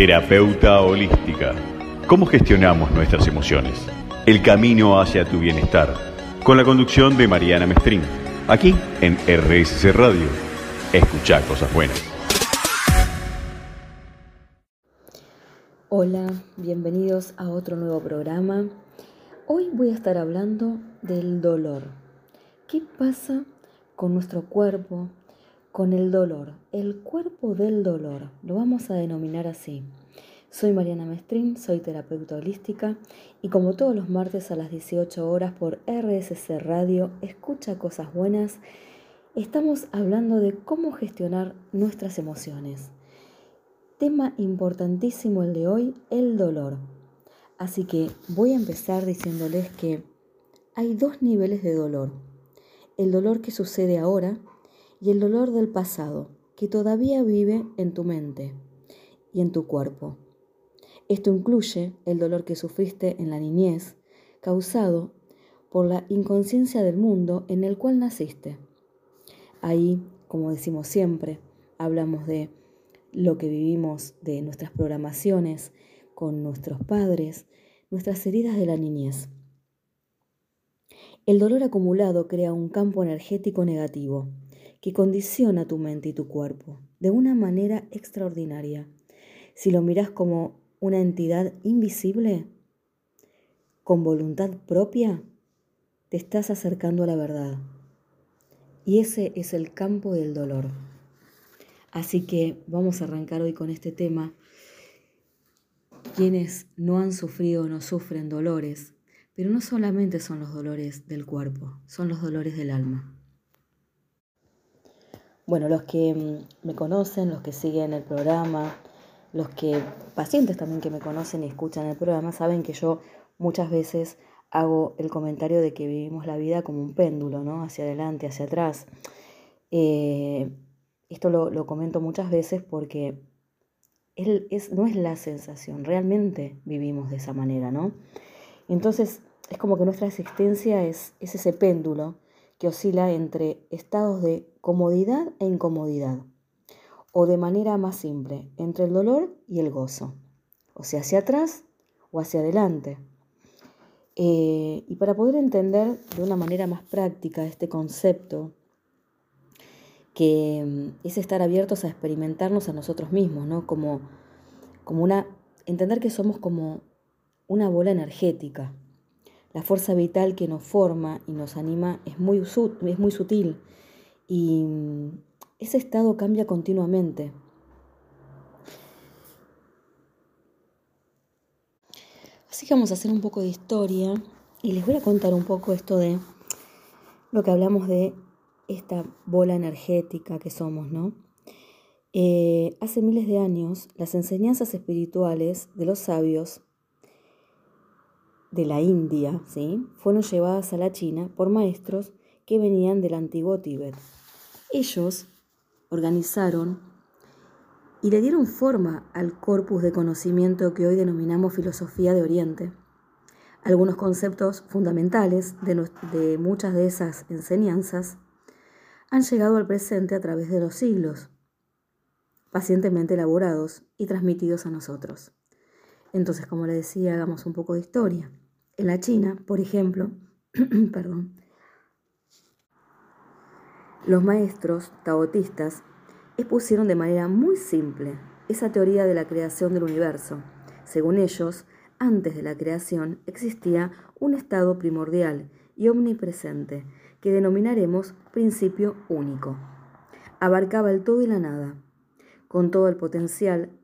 Terapeuta holística. ¿Cómo gestionamos nuestras emociones? El camino hacia tu bienestar. Con la conducción de Mariana Mestrín. Aquí en RSC Radio. Escucha cosas buenas. Hola, bienvenidos a otro nuevo programa. Hoy voy a estar hablando del dolor. ¿Qué pasa con nuestro cuerpo, con el dolor? El cuerpo del dolor, lo vamos a denominar así. Soy Mariana Mestrín, soy terapeuta holística y como todos los martes a las 18 horas por RSC Radio, escucha cosas buenas, estamos hablando de cómo gestionar nuestras emociones. Tema importantísimo el de hoy, el dolor. Así que voy a empezar diciéndoles que hay dos niveles de dolor. El dolor que sucede ahora y el dolor del pasado, que todavía vive en tu mente y en tu cuerpo. Esto incluye el dolor que sufriste en la niñez, causado por la inconsciencia del mundo en el cual naciste. Ahí, como decimos siempre, hablamos de lo que vivimos de nuestras programaciones con nuestros padres, nuestras heridas de la niñez. El dolor acumulado crea un campo energético negativo que condiciona tu mente y tu cuerpo de una manera extraordinaria. Si lo miras como una entidad invisible, con voluntad propia, te estás acercando a la verdad. Y ese es el campo del dolor. Así que vamos a arrancar hoy con este tema quienes no han sufrido no sufren dolores, pero no solamente son los dolores del cuerpo, son los dolores del alma. Bueno, los que mm, me conocen, los que siguen el programa, los que pacientes también que me conocen y escuchan el programa, saben que yo muchas veces hago el comentario de que vivimos la vida como un péndulo, ¿no? Hacia adelante, hacia atrás. Eh, esto lo, lo comento muchas veces porque no es la sensación, realmente vivimos de esa manera, ¿no? Entonces es como que nuestra existencia es, es ese péndulo que oscila entre estados de comodidad e incomodidad, o de manera más simple, entre el dolor y el gozo, o sea, hacia atrás o hacia adelante. Eh, y para poder entender de una manera más práctica este concepto, que mm, es estar abiertos a experimentarnos a nosotros mismos, ¿no? Como, como una, entender que somos como una bola energética. La fuerza vital que nos forma y nos anima es muy, es muy sutil y ese estado cambia continuamente. Así que vamos a hacer un poco de historia y les voy a contar un poco esto de lo que hablamos de esta bola energética que somos, ¿no? Eh, hace miles de años, las enseñanzas espirituales de los sabios de la India, ¿sí? Fueron llevadas a la China por maestros que venían del antiguo Tíbet. Ellos organizaron y le dieron forma al corpus de conocimiento que hoy denominamos filosofía de Oriente. Algunos conceptos fundamentales de muchas de esas enseñanzas han llegado al presente a través de los siglos, pacientemente elaborados y transmitidos a nosotros. Entonces, como le decía, hagamos un poco de historia. En la China, por ejemplo, los maestros taotistas expusieron de manera muy simple esa teoría de la creación del universo. Según ellos, antes de la creación existía un estado primordial y omnipresente que denominaremos principio único. Abarcaba el todo y la nada, con todo el potencial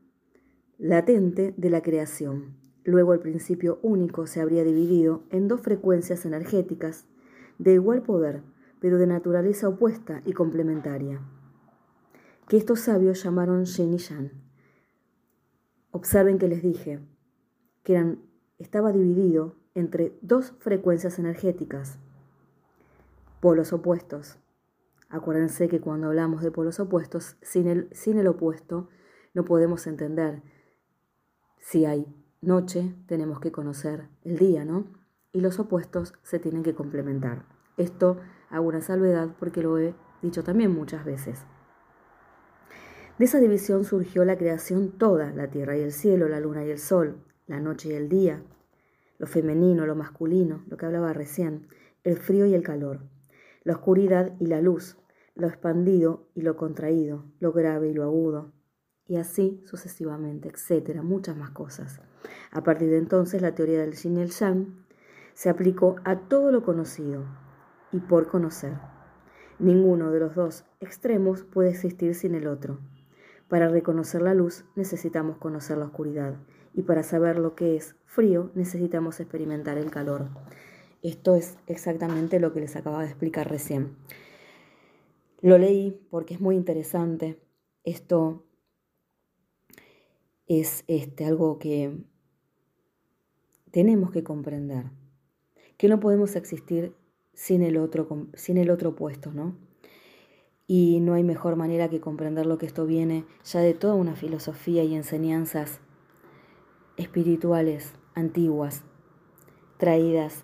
latente de la creación. Luego el principio único se habría dividido en dos frecuencias energéticas de igual poder, pero de naturaleza opuesta y complementaria, que estos sabios llamaron Yin y Yang. Observen que les dije que estaba dividido entre dos frecuencias energéticas, polos opuestos. Acuérdense que cuando hablamos de polos opuestos, sin el, sin el opuesto no podemos entender. Si hay noche, tenemos que conocer el día, ¿no? Y los opuestos se tienen que complementar. Esto hago una salvedad porque lo he dicho también muchas veces. De esa división surgió la creación toda, la tierra y el cielo, la luna y el sol, la noche y el día, lo femenino, lo masculino, lo que hablaba recién, el frío y el calor, la oscuridad y la luz, lo expandido y lo contraído, lo grave y lo agudo, y así sucesivamente, etcétera, muchas más cosas. A partir de entonces, la teoría del yin y el yang se aplicó a todo lo conocido y por conocer. Ninguno de los dos extremos puede existir sin el otro. Para reconocer la luz necesitamos conocer la oscuridad y para saber lo que es frío necesitamos experimentar el calor. Esto es exactamente lo que les acababa de explicar recién. Lo leí porque es muy interesante. Esto es este, algo que tenemos que comprender, que no podemos existir sin el otro, sin el otro puesto, ¿no? Y no hay mejor manera que comprender lo que esto viene ya de toda una filosofía y enseñanzas espirituales antiguas, traídas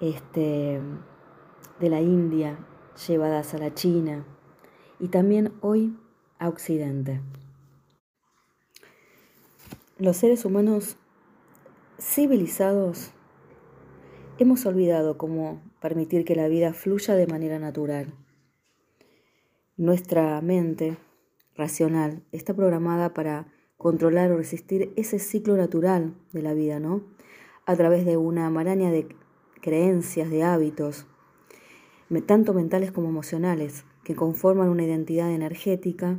este, de la India, llevadas a la China y también hoy a Occidente. Los seres humanos civilizados hemos olvidado cómo permitir que la vida fluya de manera natural. Nuestra mente racional está programada para controlar o resistir ese ciclo natural de la vida, ¿no? A través de una maraña de creencias, de hábitos, tanto mentales como emocionales, que conforman una identidad energética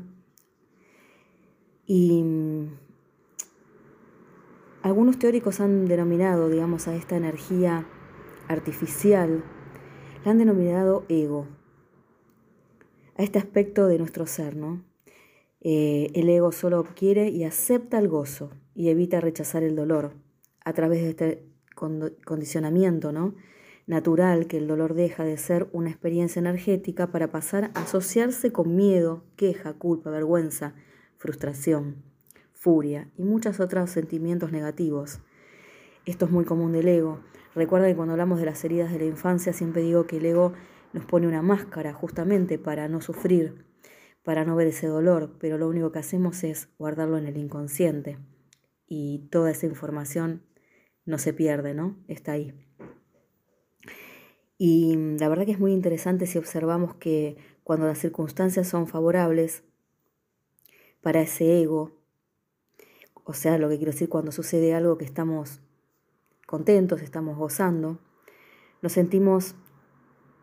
y algunos teóricos han denominado, digamos, a esta energía artificial, la han denominado ego, a este aspecto de nuestro ser, ¿no? Eh, el ego solo quiere y acepta el gozo y evita rechazar el dolor a través de este condicionamiento ¿no? natural que el dolor deja de ser una experiencia energética para pasar a asociarse con miedo, queja, culpa, vergüenza, frustración, furia y muchos otros sentimientos negativos. Esto es muy común del ego. Recuerda que cuando hablamos de las heridas de la infancia siempre digo que el ego nos pone una máscara justamente para no sufrir para no ver ese dolor, pero lo único que hacemos es guardarlo en el inconsciente y toda esa información no se pierde, ¿no? Está ahí. Y la verdad que es muy interesante si observamos que cuando las circunstancias son favorables para ese ego, o sea, lo que quiero decir, cuando sucede algo que estamos contentos, estamos gozando, nos sentimos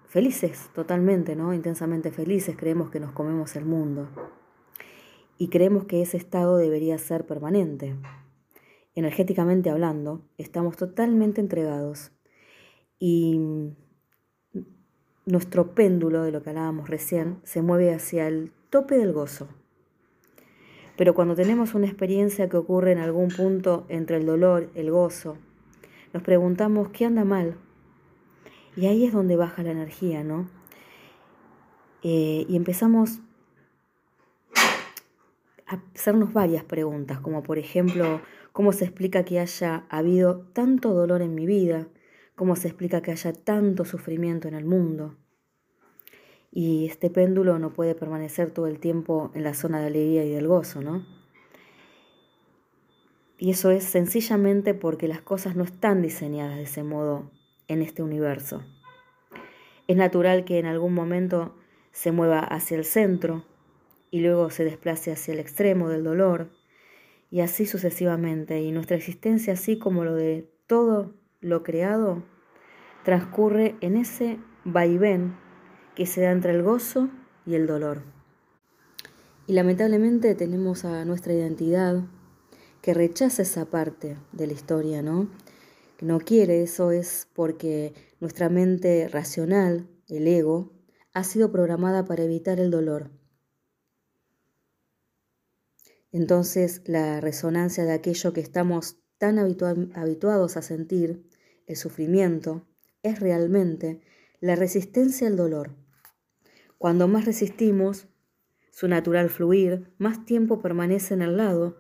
felices totalmente, ¿no? Intensamente felices, creemos que nos comemos el mundo. Y creemos que ese estado debería ser permanente. Energéticamente hablando, estamos totalmente entregados. Y nuestro péndulo, de lo que hablábamos recién, se mueve hacia el tope del gozo. Pero cuando tenemos una experiencia que ocurre en algún punto entre el dolor, el gozo, nos preguntamos qué anda mal, y ahí es donde baja la energía, ¿no? Eh, y empezamos a hacernos varias preguntas, como por ejemplo, ¿cómo se explica que haya habido tanto dolor en mi vida? ¿Cómo se explica que haya tanto sufrimiento en el mundo? Y este péndulo no puede permanecer todo el tiempo en la zona de alegría y del gozo, ¿no? Y eso es sencillamente porque las cosas no están diseñadas de ese modo en este universo. Es natural que en algún momento se mueva hacia el centro y luego se desplace hacia el extremo del dolor y así sucesivamente. Y nuestra existencia, así como lo de todo lo creado, transcurre en ese vaivén que se da entre el gozo y el dolor. Y lamentablemente tenemos a nuestra identidad que rechaza esa parte de la historia, ¿no? no quiere eso es porque nuestra mente racional, el ego, ha sido programada para evitar el dolor. Entonces la resonancia de aquello que estamos tan habituados a sentir, el sufrimiento, es realmente la resistencia al dolor. Cuando más resistimos su natural fluir, más tiempo permanece en el lado,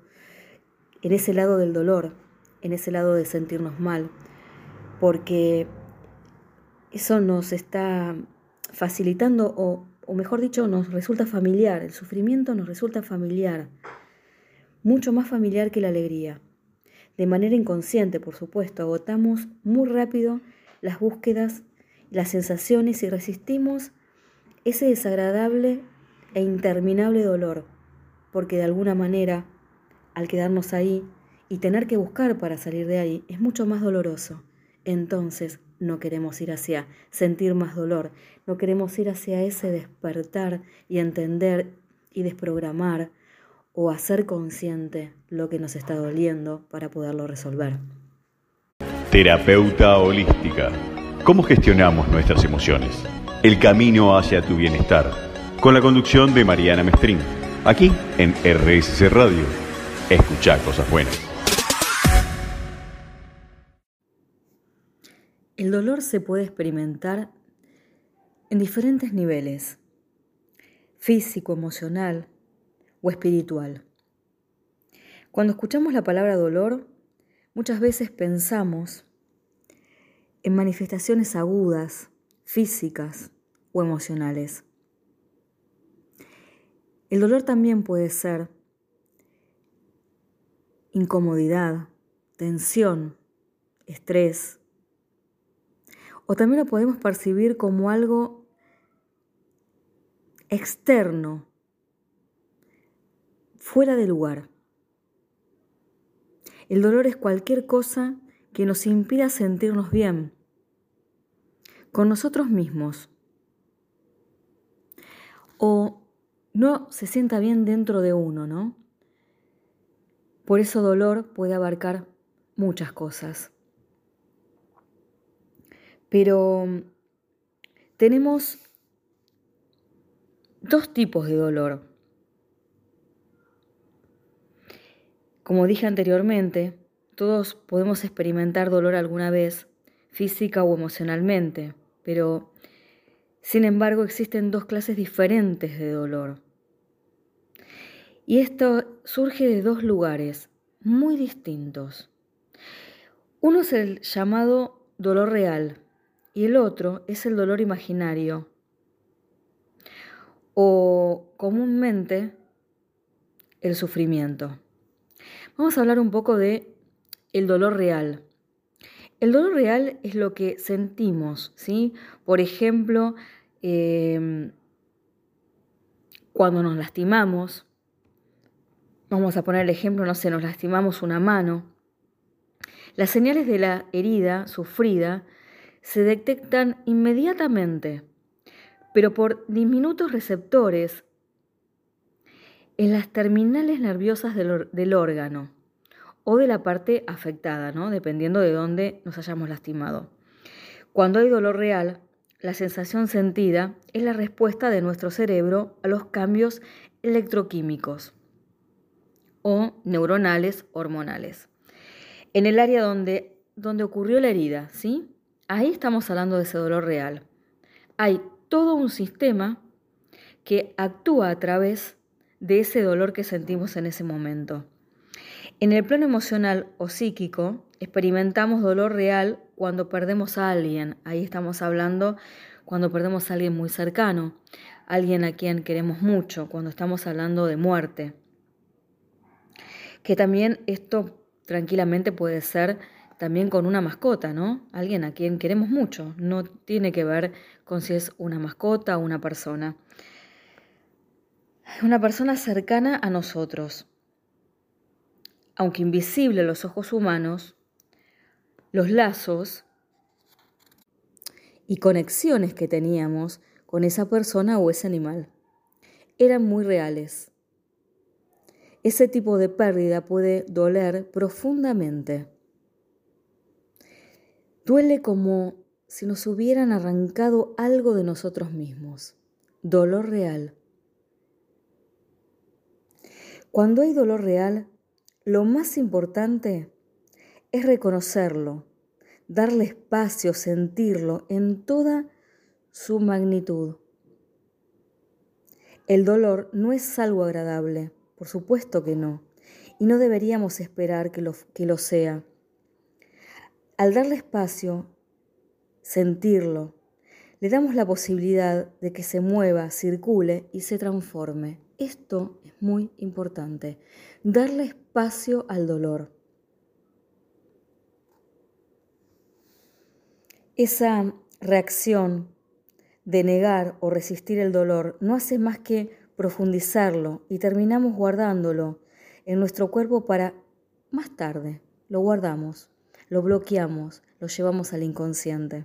en ese lado del dolor, en ese lado de sentirnos mal, porque eso nos está facilitando o, o mejor dicho, nos resulta familiar, el sufrimiento nos resulta familiar, mucho más familiar que la alegría. De manera inconsciente, por supuesto, agotamos muy rápido las búsquedas, las sensaciones y resistimos ese desagradable e interminable dolor, porque de alguna manera, al quedarnos ahí y tener que buscar para salir de ahí, es mucho más doloroso. Entonces no queremos ir hacia sentir más dolor, no queremos ir hacia ese despertar y entender y desprogramar o hacer consciente lo que nos está doliendo para poderlo resolver. Terapeuta holística. ¿Cómo gestionamos nuestras emociones? El camino hacia tu bienestar. Con la conducción de Mariana Mestrín. Aquí en RSC Radio. Escucha cosas buenas. El dolor se puede experimentar en diferentes niveles, físico, emocional o espiritual. Cuando escuchamos la palabra dolor, muchas veces pensamos en manifestaciones agudas, físicas o emocionales. El dolor también puede ser incomodidad, tensión, estrés, o también lo podemos percibir como algo externo, fuera de lugar. El dolor es cualquier cosa que nos impida sentirnos bien con nosotros mismos o no se sienta bien dentro de uno, ¿no? Por eso dolor puede abarcar muchas cosas. Pero tenemos dos tipos de dolor. Como dije anteriormente, todos podemos experimentar dolor alguna vez, física o emocionalmente, pero sin embargo existen dos clases diferentes de dolor. Y esto surge de dos lugares muy distintos. Uno es el llamado dolor real, y el otro es el dolor imaginario o comúnmente el sufrimiento. Vamos a hablar un poco de el dolor real. El dolor real es lo que sentimos, ¿sí? Por ejemplo, em, cuando nos lastimamos, vamos a poner el ejemplo, no sé, nos lastimamos una mano, las señales de la herida sufrida se detectan inmediatamente, pero por diminutos receptores en las terminales nerviosas del, órgano o de la parte afectada, ¿no? dependiendo de dónde nos hayamos lastimado. Cuando hay dolor real, la sensación sentida es la respuesta de nuestro cerebro a los cambios electroquímicos o neuronales hormonales. En el área donde, donde ocurrió la herida, ¿sí? Ahí estamos hablando de ese dolor real. Hay todo un sistema que actúa a través de ese dolor que sentimos en ese momento. En el plano emocional o psíquico, experimentamos dolor real cuando perdemos a alguien. Ahí estamos hablando cuando perdemos a alguien muy cercano, alguien a quien queremos mucho, cuando estamos hablando de muerte. Que también esto tranquilamente puede ser también con una mascota, ¿no? Alguien a quien queremos mucho. No tiene que ver con si es una mascota o una persona. Una persona cercana a nosotros. Aunque invisible a los ojos humanos, los lazos y conexiones que teníamos con esa persona o ese animal eran muy reales. Ese tipo de pérdida puede doler profundamente Duele como si nos hubieran arrancado algo de nosotros mismos. Dolor real. Cuando hay dolor real, lo más importante es reconocerlo, darle espacio, sentirlo en toda su magnitud. El dolor no es algo agradable, por supuesto que no, y no deberíamos esperar que lo, que lo sea. Al darle espacio, sentirlo, le damos la posibilidad de que se mueva, circule y se transforme. Esto es muy importante, darle espacio al dolor. Esa reacción de negar o resistir el dolor no hace más que profundizarlo y terminamos guardándolo en nuestro cuerpo para más tarde. Lo guardamos, lo bloqueamos, lo llevamos al inconsciente.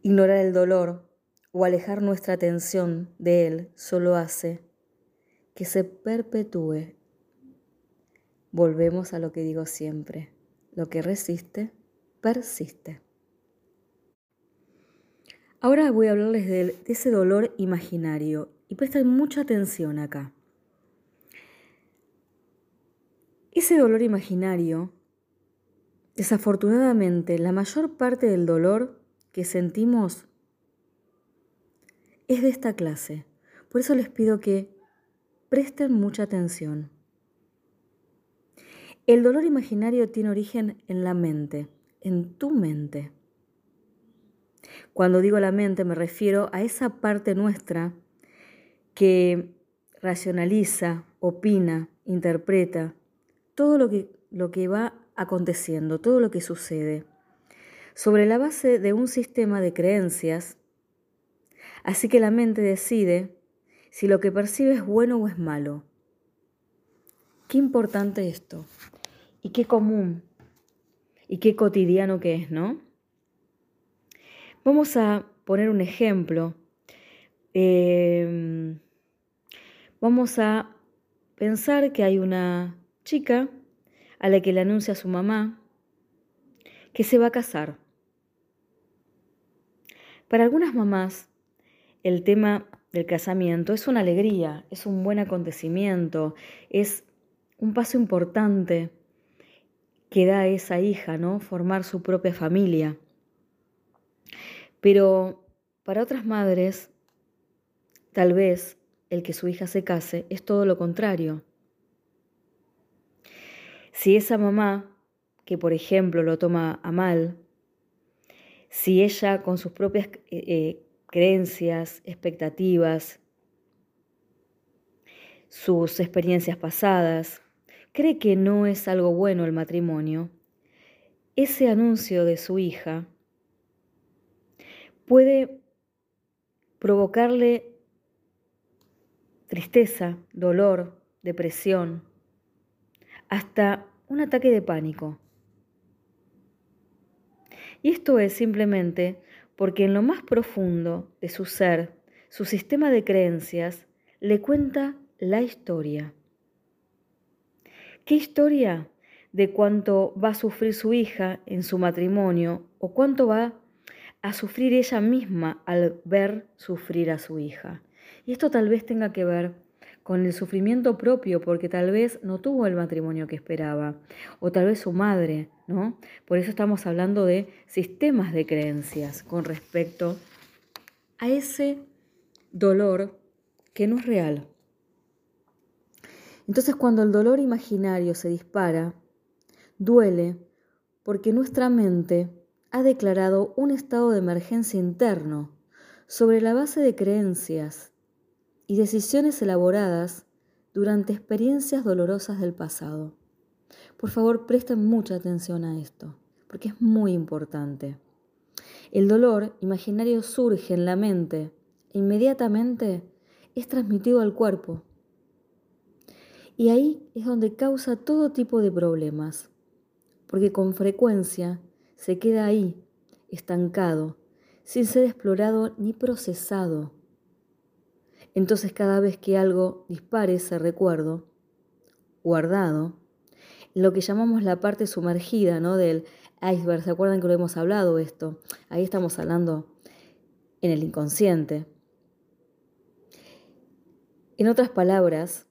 Ignorar el dolor o alejar nuestra atención de él solo hace que se perpetúe. Volvemos a lo que digo siempre. Lo que resiste, persiste. Ahora voy a hablarles de, ese dolor imaginario y presten mucha atención acá. Ese dolor imaginario, desafortunadamente, la mayor parte del dolor que sentimos es de esta clase. Por eso les pido que presten mucha atención. El dolor imaginario tiene origen en la mente, en tu mente. Cuando digo la mente me refiero a esa parte nuestra que racionaliza, opina, interpreta todo lo que, lo que va aconteciendo, todo lo que sucede sobre la base de un sistema de creencias, así que la mente decide si lo que percibe es bueno o es malo. Qué importante esto, y qué común, y qué cotidiano que es, ¿no? Vamos a poner un ejemplo. Em, vamos a pensar que hay una chica a la que le anuncia a su mamá que se va a casar. Para algunas mamás, el tema del casamiento es una alegría, es un buen acontecimiento, es un paso importante que da a esa hija, ¿no? Formar su propia familia. Pero para otras madres, tal vez el que su hija se case es todo lo contrario. Si esa mamá, que por ejemplo lo toma a mal, si ella con sus propias eh, eh, creencias, expectativas, sus experiencias pasadas, cree que no es algo bueno el matrimonio, ese anuncio de su hija puede provocarle tristeza, dolor, depresión, hasta un ataque de pánico. Y esto es simplemente porque en lo más profundo de su ser, su sistema de creencias le cuenta la historia. ¿Qué historia? De cuánto va a sufrir su hija en su matrimonio o cuánto va a sufrir ella misma al ver sufrir a su hija. Y esto tal vez tenga que ver con el sufrimiento propio, porque tal vez no tuvo el matrimonio que esperaba, o tal vez su madre, ¿no? Por eso estamos hablando de sistemas de creencias con respecto a ese dolor que no es real. Entonces cuando el dolor imaginario se dispara, duele porque nuestra mente ha declarado un estado de emergencia interno sobre la base de creencias y decisiones elaboradas durante experiencias dolorosas del pasado. Por favor, presten mucha atención a esto, porque es muy importante. El dolor imaginario surge en la mente e inmediatamente es transmitido al cuerpo. Y ahí es donde causa todo tipo de problemas, porque con frecuencia se queda ahí, estancado, sin ser explorado ni procesado entonces cada vez que algo dispare ese recuerdo, guardado, lo que llamamos la parte sumergida ¿no? del iceberg, ¿se acuerdan que lo hemos hablado esto? Ahí estamos hablando en el inconsciente. En otras palabras,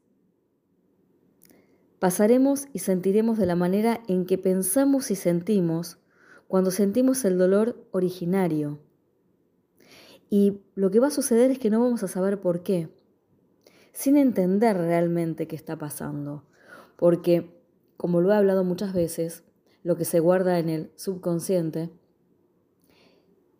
pasaremos y sentiremos de la manera en que pensamos y sentimos cuando sentimos el dolor originario, y lo que va a suceder es que no vamos a saber por qué, sin entender realmente qué está pasando. Porque, como lo he hablado muchas veces, lo que se guarda en el subconsciente,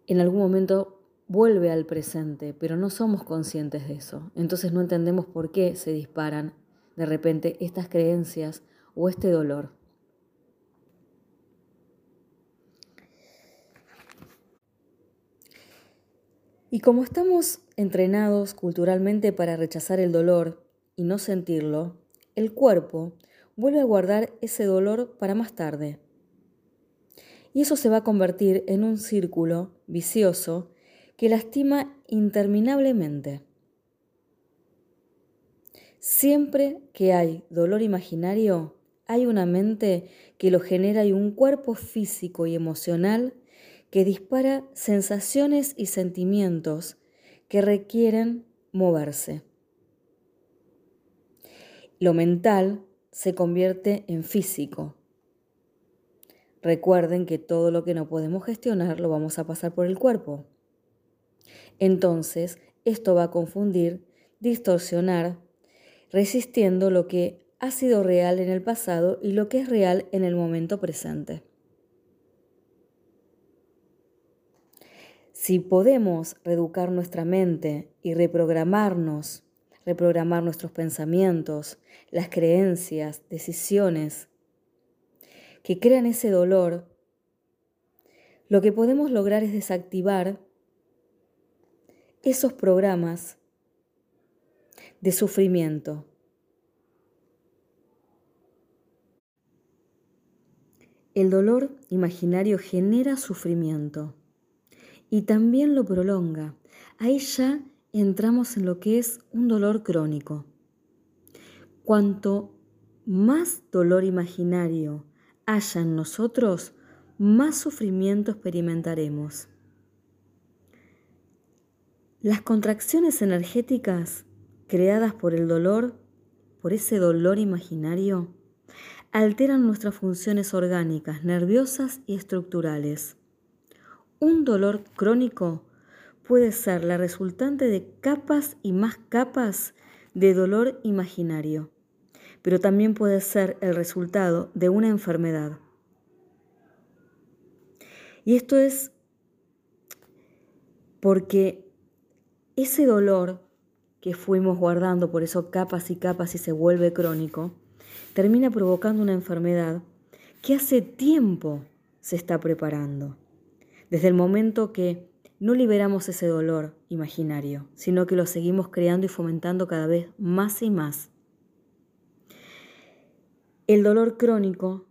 en algún momento vuelve al presente, pero no somos conscientes de eso. Entonces no entendemos por qué se disparan de repente estas creencias o este dolor. Y como estamos entrenados culturalmente para rechazar el dolor y no sentirlo, el cuerpo vuelve a guardar ese dolor para más tarde. Y eso se va a convertir en un círculo vicioso que lastima interminablemente. Siempre que hay dolor imaginario, hay una mente que lo genera y un cuerpo físico y emocional que dispara sensaciones y sentimientos que requieren moverse. Lo mental se convierte en físico. Recuerden que todo lo que no podemos gestionar lo vamos a pasar por el cuerpo. Entonces, esto va a confundir, distorsionar, resistiendo lo que ha sido real en el pasado y lo que es real en el momento presente. Si podemos reeducar nuestra mente y reprogramarnos, reprogramar nuestros pensamientos, las creencias, decisiones que crean ese dolor, lo que podemos lograr es desactivar esos programas de sufrimiento. El dolor imaginario genera sufrimiento y también lo prolonga. Ahí ya entramos en lo que es un dolor crónico. Cuanto más dolor imaginario haya en nosotros, más sufrimiento experimentaremos. Las contracciones energéticas creadas por el dolor, por ese dolor imaginario, alteran nuestras funciones orgánicas, nerviosas y estructurales. Un dolor crónico puede ser la resultante de capas y más capas de dolor imaginario, pero también puede ser el resultado de una enfermedad. Y esto es porque ese dolor que fuimos guardando por eso capas y capas y se vuelve crónico, termina provocando una enfermedad que hace tiempo se está preparando. Desde el momento que no liberamos ese dolor imaginario, sino que lo seguimos creando y fomentando cada vez más y más. El dolor crónico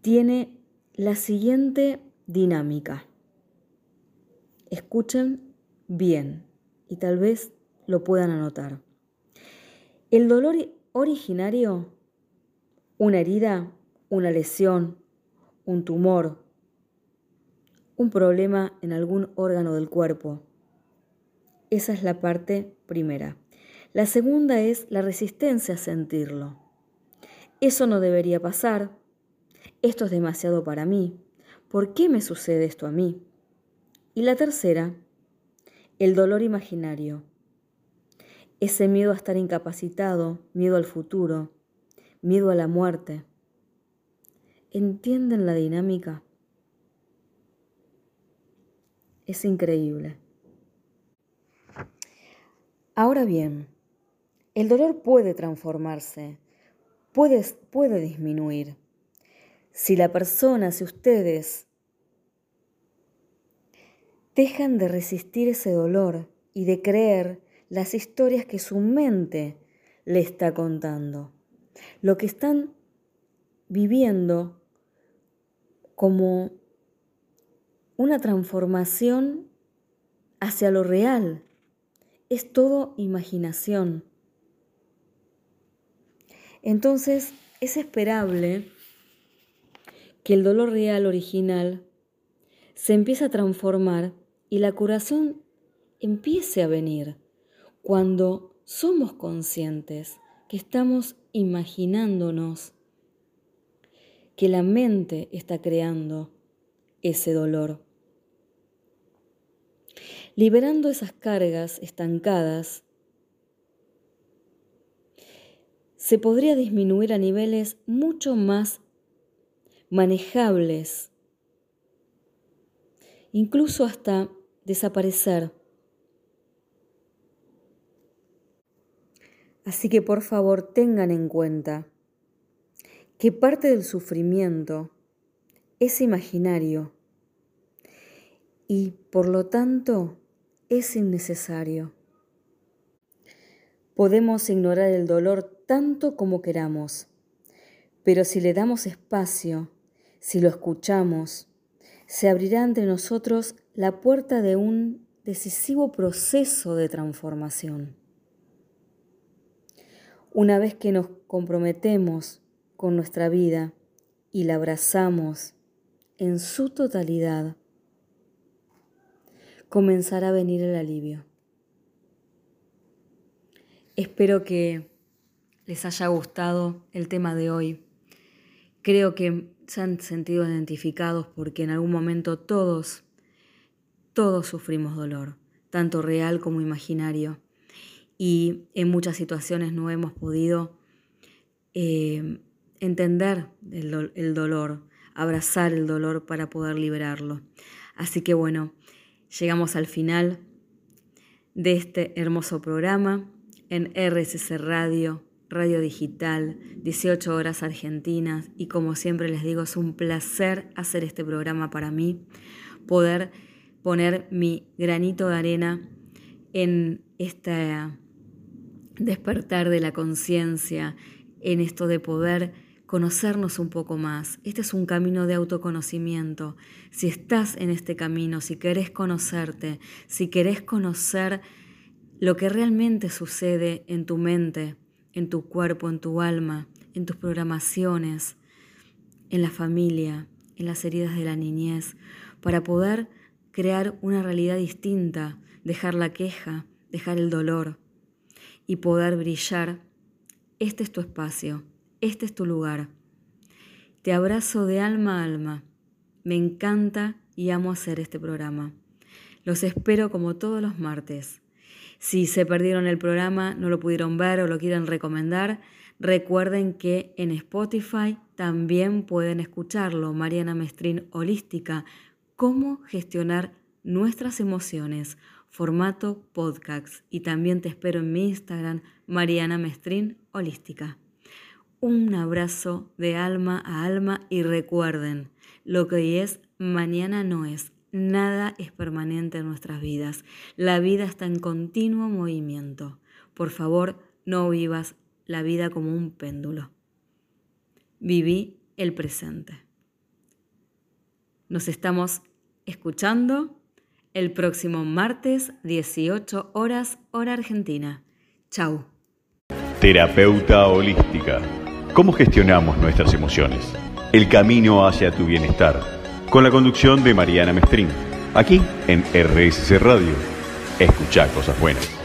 tiene la siguiente dinámica. Escuchen bien y tal vez lo puedan anotar. El dolor originario, una herida, una lesión, un tumor, un problema en algún órgano del cuerpo. Esa es la parte primera. La segunda es la resistencia a sentirlo. Eso no debería pasar. Esto es demasiado para mí. ¿Por qué me sucede esto a mí? Y la tercera, el dolor imaginario. Ese miedo a estar incapacitado, miedo al futuro, miedo a la muerte. ¿Entienden la dinámica? Es increíble. Ahora bien, el dolor puede transformarse, puede, puede disminuir. Si la persona, si ustedes dejan de resistir ese dolor y de creer las historias que su mente le está contando. Lo que están viviendo como una transformación hacia lo real. Es todo imaginación. Entonces es esperable que el dolor real original se empiece a transformar y la curación empiece a venir cuando somos conscientes que estamos imaginándonos que la mente está creando ese dolor. Liberando esas cargas estancadas, se podría disminuir a niveles mucho más manejables incluso hasta desaparecer. Así que por favor tengan en cuenta que parte del sufrimiento es imaginario y por lo tanto es innecesario. Podemos ignorar el dolor tanto como queramos, pero si le damos espacio, si lo escuchamos, se abrirá entre nosotros la puerta de un decisivo proceso de transformación. Una vez que nos comprometemos con nuestra vida y la abrazamos en su totalidad, comenzará a venir el alivio. Espero que les haya gustado el tema de hoy. Creo que se han sentido identificados porque en algún momento todos, todos sufrimos dolor, tanto real como imaginario. Y en muchas situaciones no hemos podido eh, entender el, dolor, abrazar el dolor para poder liberarlo. Así que bueno, llegamos al final de este hermoso programa en RSC Radio, Radio Digital, 18 horas argentinas y como siempre les digo, es un placer hacer este programa para mí, poder poner mi granito de arena en este despertar de la conciencia, en esto de poder conocernos un poco más. Este es un camino de autoconocimiento. Si estás en este camino, si querés conocerte, si querés conocer lo que realmente sucede en tu mente, en tu cuerpo, en tu alma, en tus programaciones, en la familia, en las heridas de la niñez, para poder crear una realidad distinta, dejar la queja, dejar el dolor y poder brillar. Este es tu espacio, este es tu lugar. Te abrazo de alma a alma. Me encanta y amo hacer este programa. Los espero como todos los martes si se perdieron el programa, no lo pudieron ver o lo quieren recomendar, recuerden que en Spotify también pueden escucharlo. Mariana Mestrín Holística, cómo gestionar nuestras emociones, formato podcast. Y también te espero en mi Instagram, Mariana Mestrín Holística. Un abrazo de alma a alma y recuerden, lo que hoy es, mañana no es. Nada es permanente en nuestras vidas. La vida está en continuo movimiento. Por favor, no vivas la vida como un péndulo. Viví el presente. Nos estamos escuchando el próximo martes, 18 horas, hora argentina. Chau. Terapeuta holística. ¿Cómo gestionamos nuestras emociones? El camino hacia tu bienestar con la conducción de Mariana Mestrín, aquí en RSC Radio. Escucha cosas buenas.